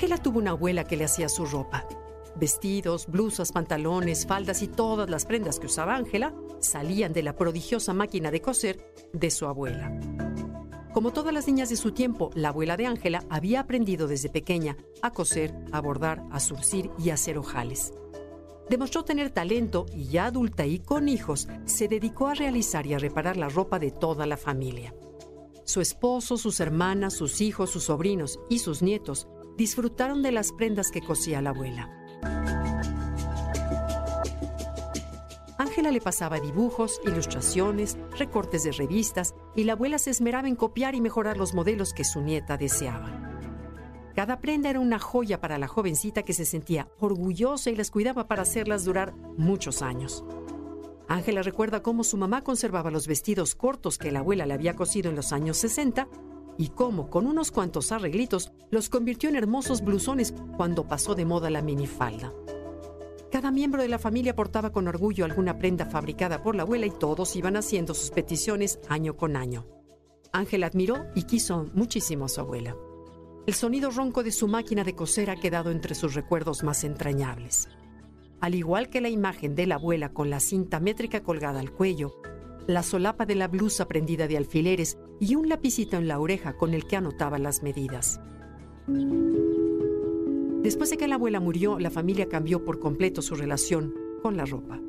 Ángela tuvo una abuela que le hacía su ropa. Vestidos, blusas, pantalones, faldas y todas las prendas que usaba Ángela salían de la prodigiosa máquina de coser de su abuela. Como todas las niñas de su tiempo, la abuela de Ángela había aprendido desde pequeña a coser, a bordar, a surcir y a hacer ojales. Demostró tener talento y ya adulta y con hijos, se dedicó a realizar y a reparar la ropa de toda la familia. Su esposo, sus hermanas, sus hijos, sus sobrinos y sus nietos disfrutaron de las prendas que cosía la abuela. Ángela le pasaba dibujos, ilustraciones, recortes de revistas y la abuela se esmeraba en copiar y mejorar los modelos que su nieta deseaba. Cada prenda era una joya para la jovencita que se sentía orgullosa y las cuidaba para hacerlas durar muchos años. Ángela recuerda cómo su mamá conservaba los vestidos cortos que la abuela le había cosido en los años 60 y cómo, con unos cuantos arreglitos, los convirtió en hermosos blusones cuando pasó de moda la minifalda. Cada miembro de la familia portaba con orgullo alguna prenda fabricada por la abuela y todos iban haciendo sus peticiones año con año. Ángela admiró y quiso muchísimo a su abuela. El sonido ronco de su máquina de coser ha quedado entre sus recuerdos más entrañables. Al igual que la imagen de la abuela con la cinta métrica colgada al cuello, la solapa de la blusa prendida de alfileres y un lapicito en la oreja con el que anotaba las medidas. Después de que la abuela murió, la familia cambió por completo su relación con la ropa.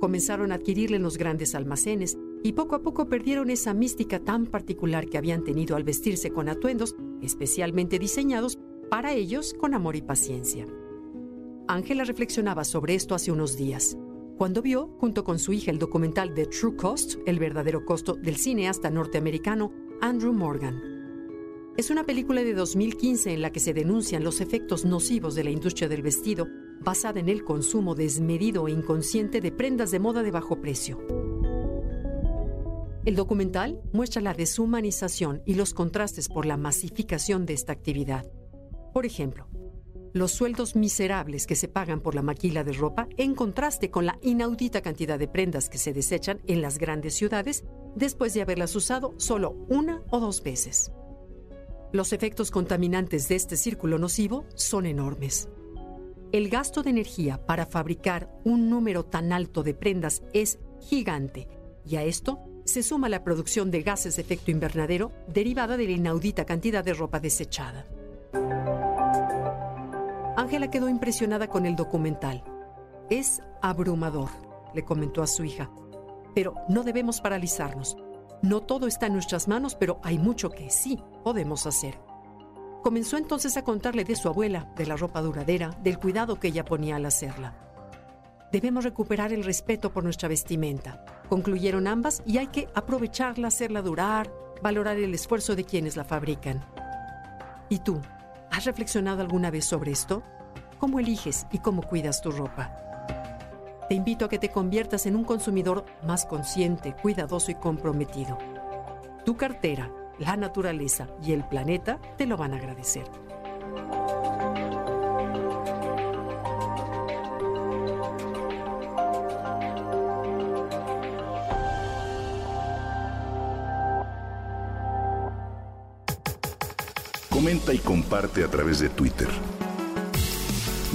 Comenzaron a adquirirle en los grandes almacenes y poco a poco perdieron esa mística tan particular que habían tenido al vestirse con atuendos especialmente diseñados para ellos con amor y paciencia. Ángela reflexionaba sobre esto hace unos días cuando vio, junto con su hija, el documental The True Cost, el verdadero costo del cineasta norteamericano Andrew Morgan. Es una película de 2015 en la que se denuncian los efectos nocivos de la industria del vestido, basada en el consumo desmedido e inconsciente de prendas de moda de bajo precio. El documental muestra la deshumanización y los contrastes por la masificación de esta actividad. Por ejemplo, los sueldos miserables que se pagan por la maquila de ropa en contraste con la inaudita cantidad de prendas que se desechan en las grandes ciudades después de haberlas usado solo una o dos veces. Los efectos contaminantes de este círculo nocivo son enormes. El gasto de energía para fabricar un número tan alto de prendas es gigante y a esto se suma la producción de gases de efecto invernadero derivada de la inaudita cantidad de ropa desechada. Ángela quedó impresionada con el documental. Es abrumador, le comentó a su hija. Pero no debemos paralizarnos. No todo está en nuestras manos, pero hay mucho que sí podemos hacer. Comenzó entonces a contarle de su abuela, de la ropa duradera, del cuidado que ella ponía al hacerla. Debemos recuperar el respeto por nuestra vestimenta, concluyeron ambas, y hay que aprovecharla, hacerla durar, valorar el esfuerzo de quienes la fabrican. ¿Y tú? ¿Has reflexionado alguna vez sobre esto? ¿Cómo eliges y cómo cuidas tu ropa? Te invito a que te conviertas en un consumidor más consciente, cuidadoso y comprometido. Tu cartera, la naturaleza y el planeta te lo van a agradecer. Comenta y comparte a través de Twitter.